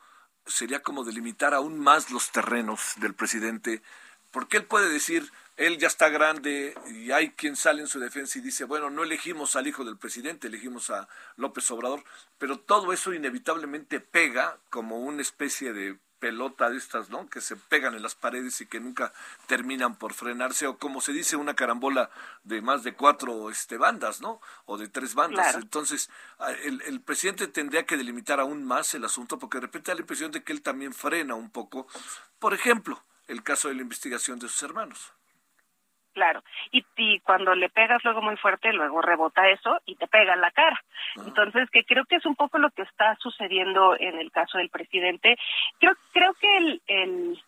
sería como delimitar aún más los terrenos del presidente? Porque él puede decir, él ya está grande y hay quien sale en su defensa y dice, bueno, no elegimos al hijo del presidente, elegimos a López Obrador, pero todo eso inevitablemente pega como una especie de pelota de estas, ¿no? Que se pegan en las paredes y que nunca terminan por frenarse, o como se dice, una carambola de más de cuatro este, bandas, ¿no? O de tres bandas. Entonces, el, el, presidente tendría que delimitar aún más el asunto, porque de repente da la impresión de que él también frena un poco. Por ejemplo, el caso de la investigación de sus hermanos. Claro, y, y, cuando le pegas luego muy fuerte, luego rebota eso y te pega en la cara. Entonces, que creo que es un poco lo que está sucediendo en el caso del presidente. Creo, creo que el, el,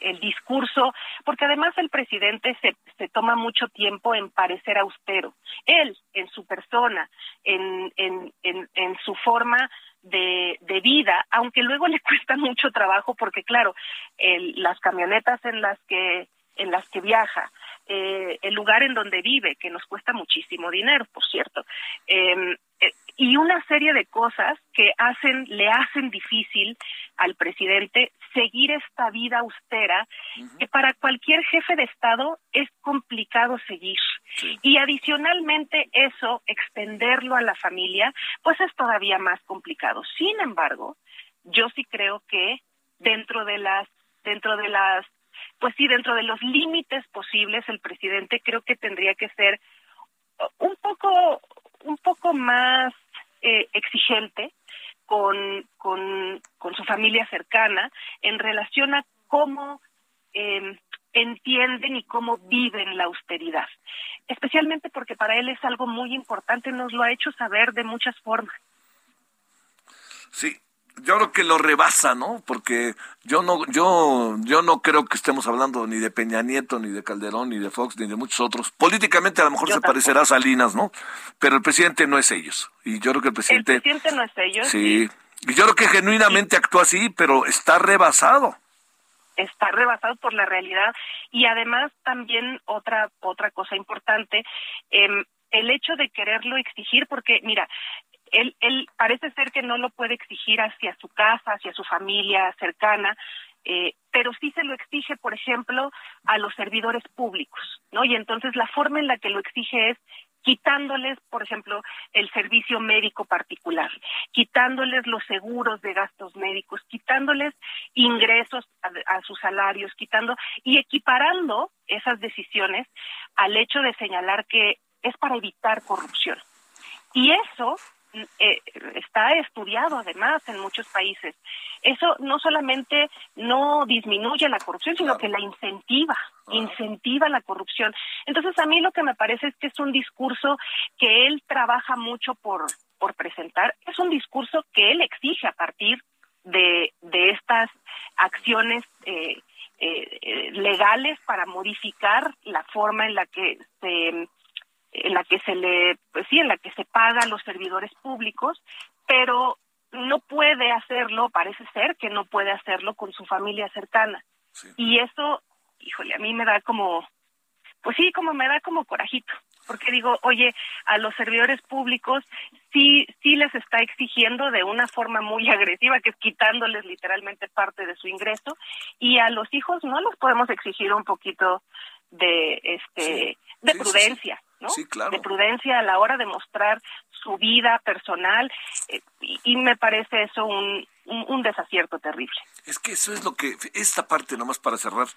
el discurso, porque además el presidente se, se toma mucho tiempo en parecer austero. Él, en su persona, en, en, en, en su forma de, de, vida, aunque luego le cuesta mucho trabajo porque claro, el, las camionetas en las que en las que viaja, eh, el lugar en donde vive, que nos cuesta muchísimo dinero, por cierto, em, eh, y una serie de cosas que hacen, le hacen difícil al presidente seguir esta vida austera que para cualquier jefe de Estado es complicado seguir. Y adicionalmente eso, extenderlo a la familia, pues es todavía más complicado. Sin embargo, yo sí creo que dentro de las dentro de las pues sí, dentro de los límites posibles, el presidente creo que tendría que ser un poco, un poco más eh, exigente con, con, con, su familia cercana en relación a cómo eh, entienden y cómo viven la austeridad. Especialmente porque para él es algo muy importante, nos lo ha hecho saber de muchas formas. Sí, yo creo que lo rebasa, ¿no? Porque yo no, yo, yo no creo que estemos hablando ni de Peña Nieto, ni de Calderón, ni de Fox, ni de muchos otros. Políticamente a lo mejor se parecerá a Salinas, ¿no? Pero el presidente no es ellos. Y yo creo que el presidente. El presidente no es ellos. Sí. Y yo creo que genuinamente actúa así, pero está rebasado. Está rebasado por la realidad. Y además también otra, otra cosa importante, eh, el hecho de quererlo exigir, porque mira, él, él parece ser que no lo puede exigir hacia su casa, hacia su familia cercana, eh, pero sí se lo exige, por ejemplo, a los servidores públicos, ¿no? Y entonces la forma en la que lo exige es quitándoles, por ejemplo, el servicio médico particular, quitándoles los seguros de gastos médicos, quitándoles ingresos a, a, sus salarios, quitando y equiparando esas decisiones al hecho de señalar que es para evitar corrupción. Y eso eh, está estudiado además en muchos países. Eso no solamente no disminuye la corrupción, sino que la incentiva, incentiva la corrupción. Entonces a mí lo que me parece es que es un discurso que él trabaja mucho por, por presentar, es un discurso que él exige a partir de, de estas acciones eh, eh, legales para modificar la forma en la que se en la que se le, pues sí, en la que se paga a los servidores públicos, pero no puede hacerlo, parece ser que no puede hacerlo con su familia cercana. Y eso, híjole, a mí me da como, pues sí, como me da como corajito, porque digo, oye, a los servidores públicos sí, sí les está exigiendo de una forma muy agresiva, que es quitándoles literalmente parte de su ingreso, y a los hijos no los podemos exigir un poquito de, este, de prudencia. ¿No? De prudencia a la hora de mostrar su vida personal eh, y, me parece eso un, un, desacierto terrible. Es que eso es lo que, esta parte nomás para cerrar,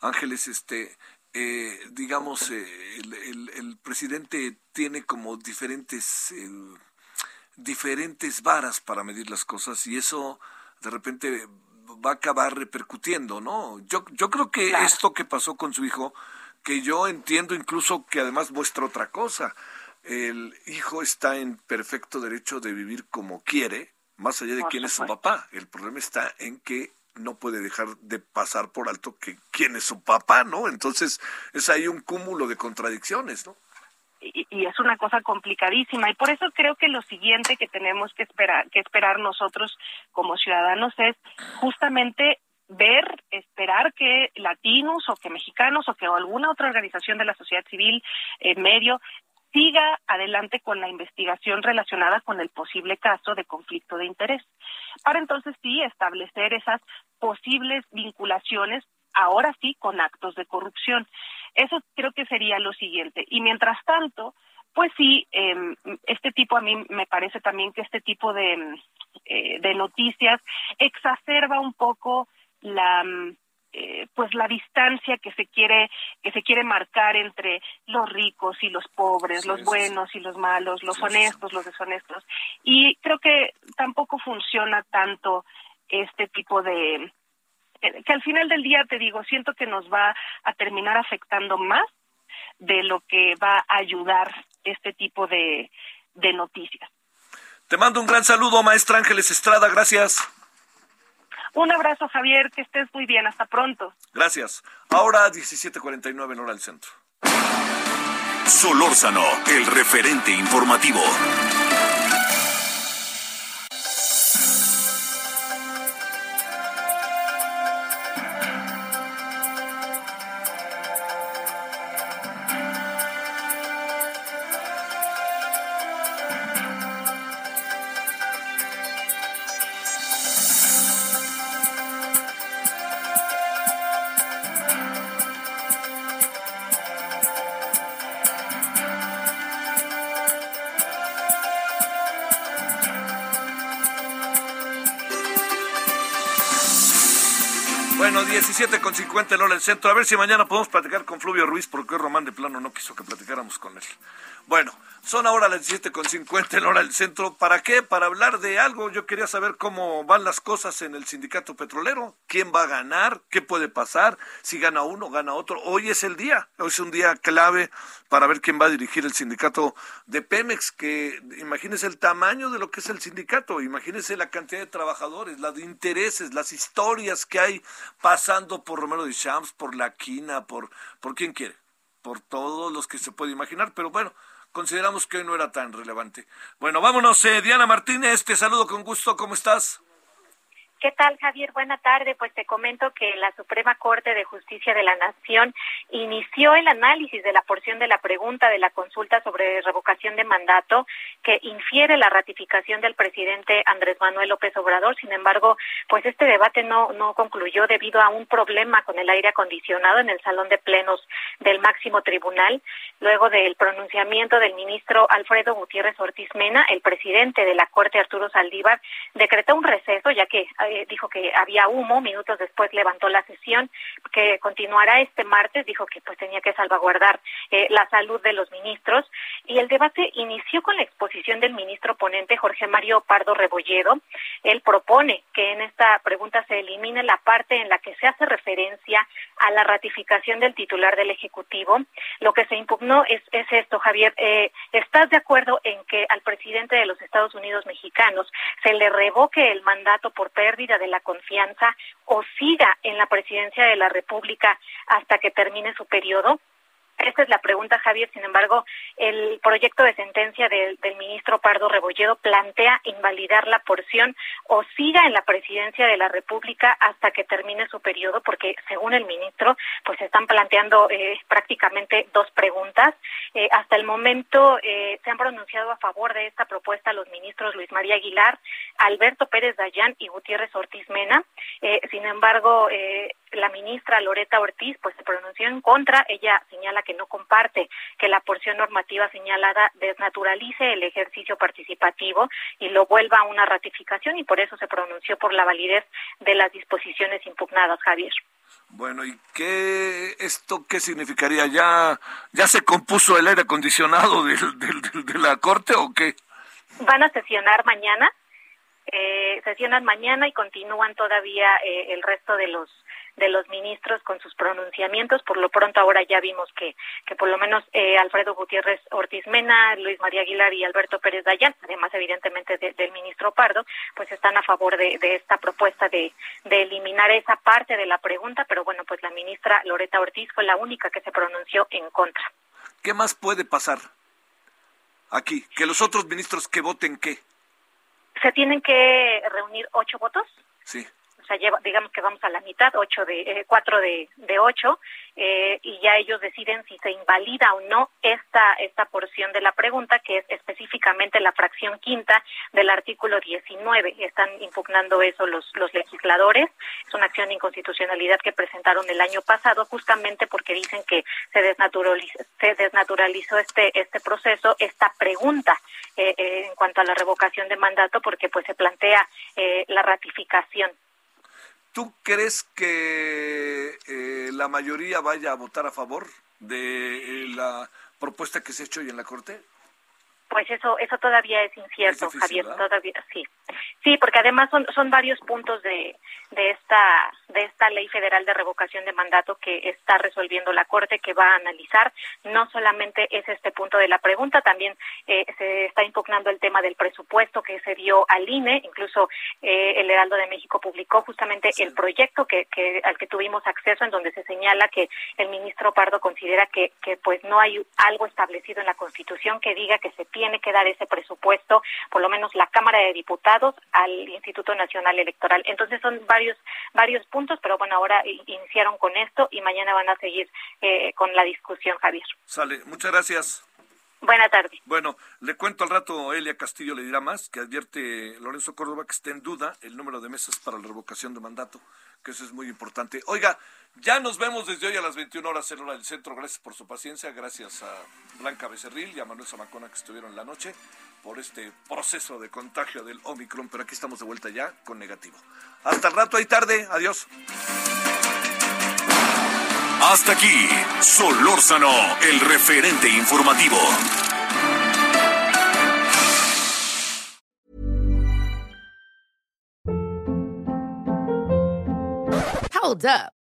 Ángeles, este, eh, digamos, eh, el, el, presidente tiene como diferentes, diferentes varas para medir las cosas y eso de repente va a acabar repercutiendo, ¿no? Yo, yo creo que esto que pasó con su hijo que yo entiendo incluso que además muestra otra cosa. El hijo está en perfecto derecho de vivir como quiere, más allá de quién es su papá. El problema está en que no puede dejar de pasar por alto que quién es su papá, ¿no? Entonces es ahí un cúmulo de contradicciones, ¿no? Y, y, es una cosa complicadísima y por eso creo que lo siguiente que tenemos que esperar que esperar nosotros como ciudadanos es justamente ver, esperar que latinos o que mexicanos o que alguna otra organización de la sociedad civil en medio siga adelante con la investigación relacionada con el posible caso de conflicto de interés, para entonces sí establecer esas posibles vinculaciones ahora sí con actos de corrupción. Eso creo que sería lo siguiente. Y mientras tanto, pues sí, em, este tipo a mí me parece también que este tipo de, eh, de noticias exacerba un poco la eh, pues la distancia que se quiere que se quiere marcar entre los ricos y los pobres, los buenos y los malos, los honestos, los deshonestos. Y creo que tampoco funciona tanto este tipo de eh, que al final del día te digo, siento que nos va a terminar afectando más de lo que va a ayudar este tipo de, de noticias. Te mando un gran saludo, maestra Ángeles Estrada, gracias. Un abrazo, Javier, que estés muy bien, hasta pronto. Gracias. Ahora 17:49 en hora del centro. Solórzano, el referente informativo. 50 en hora del centro. A ver si mañana podemos platicar con Fluvio Ruiz, porque Román de plano no quiso que platicáramos con él. Bueno, son ahora las 17 con 50 en hora del centro. ¿Para qué? Para hablar de algo. Yo quería saber cómo van las cosas en el sindicato petrolero. ¿Quién va a ganar? ¿Qué puede pasar? Si gana uno, gana otro. Hoy es el día. Hoy es un día clave para ver quién va a dirigir el sindicato de Pemex. Que imagínese el tamaño de lo que es el sindicato. Imagínese la cantidad de trabajadores, las de intereses, las historias que hay pasando por Romero de Champs, por La Quina, por, por quién quiere. Por todos los que se puede imaginar. Pero bueno consideramos que hoy no era tan relevante. Bueno, vámonos, eh, Diana Martínez, te saludo con gusto, ¿cómo estás? ¿Qué tal, Javier? Buena tarde. Pues te comento que la Suprema Corte de Justicia de la Nación inició el análisis de la porción de la pregunta de la consulta sobre revocación de mandato que infiere la ratificación del presidente Andrés Manuel López Obrador. Sin embargo, pues este debate no, no concluyó debido a un problema con el aire acondicionado en el salón de plenos del máximo tribunal. Luego del pronunciamiento del ministro Alfredo Gutiérrez Ortiz Mena, el presidente de la Corte, Arturo Saldívar, decretó un receso, ya que eh, dijo que había humo, minutos después levantó la sesión, que continuará este martes, dijo que pues tenía que salvaguardar eh, la salud de los ministros y el debate inició con la exposición del ministro ponente Jorge Mario Pardo Rebolledo. Él propone que en esta pregunta se elimine la parte en la que se hace referencia a la ratificación del titular del Ejecutivo. Lo que se impugnó es, es esto, Javier. Eh, ¿Estás de acuerdo en que al presidente de los Estados Unidos mexicanos se le revoque el mandato por pérdida de la confianza o siga en la presidencia de la República hasta que termine su periodo? Esta es la pregunta, Javier. Sin embargo, el proyecto de sentencia del, ministro Pardo Rebolledo plantea invalidar la porción o siga en la presidencia de la República hasta que termine su periodo, porque según el ministro, pues están planteando eh, prácticamente dos preguntas. Eh, hasta el momento eh, se han pronunciado a favor de esta propuesta los ministros Luis María Aguilar, Alberto Pérez Dayán y Gutiérrez Ortiz Mena. sin embargo, la ministra Loreta Ortiz pues se pronunció en contra. Ella señala que no comparte que la porción normativa señalada desnaturalice el ejercicio participativo y lo vuelva a una ratificación y por eso se pronunció por la validez de las disposiciones impugnadas, Javier. Bueno, ¿y qué esto qué significaría? ¿Ya ya se compuso el aire acondicionado de, de la corte o qué? Van a sesionar mañana, eh, sesionan mañana y continúan todavía eh, el resto de los de los ministros con sus pronunciamientos. Por lo pronto ahora ya vimos que, que por lo menos eh, Alfredo Gutiérrez Ortiz Mena, Luis María Aguilar y Alberto Pérez Dayán, además evidentemente del ministro Pardo, pues están a favor de, de esta propuesta de, de eliminar esa parte de la pregunta, pero bueno, pues la ministra Loreta Ortiz fue la única que se pronunció en contra. ¿Qué más puede pasar aquí? Que los otros ministros que voten qué? Se tienen que reunir ocho votos. Sí sea, lleva, digamos que vamos a la mitad, ocho de, eh, cuatro de, de ocho, eh, y ya ellos deciden si se invalida o no esta, esta porción de la pregunta, que es específicamente la fracción quinta del artículo 19. Están impugnando eso los, los legisladores. Es una acción de inconstitucionalidad que presentaron el año pasado justamente porque dicen que se desnaturalizó, se desnaturalizó este, este proceso, esta pregunta eh, eh, en cuanto a la revocación de mandato, porque pues se plantea la ratificación ¿Tú crees que eh, la mayoría vaya a votar a favor de eh, la propuesta que se ha hecho hoy en la Corte? Pues eso, eso todavía es incierto, Javier. Todavía sí, sí, porque además son, son varios puntos de, de esta de esta ley federal de revocación de mandato que está resolviendo la Corte, que va a analizar. No solamente es este punto de la pregunta, también eh, se está impugnando el tema del presupuesto que se dio al INE. Incluso eh, el Heraldo de México publicó justamente el proyecto que, que, al que tuvimos acceso, en donde se señala que el ministro Pardo considera que, que pues no hay algo establecido en la Constitución que diga que se tiene que dar ese presupuesto, por lo menos la Cámara de Diputados, al Instituto Nacional Electoral. Entonces son varios varios puntos, pero bueno, ahora iniciaron con esto y mañana van a seguir eh, con la discusión, Javier. Sale, muchas gracias. Buena tarde. Bueno, le cuento al rato, Elia Castillo le dirá más, que advierte Lorenzo Córdoba que está en duda el número de mesas para la revocación de mandato, que eso es muy importante. Oiga, ya nos vemos desde hoy a las 21 horas en hora del centro. Gracias por su paciencia, gracias a Blanca Becerril y a Manuel Zamacona que estuvieron la noche por este proceso de contagio del Omicron, pero aquí estamos de vuelta ya con negativo. Hasta el rato, ahí tarde, adiós. Hasta aquí, Solórzano, el referente informativo. Hold up.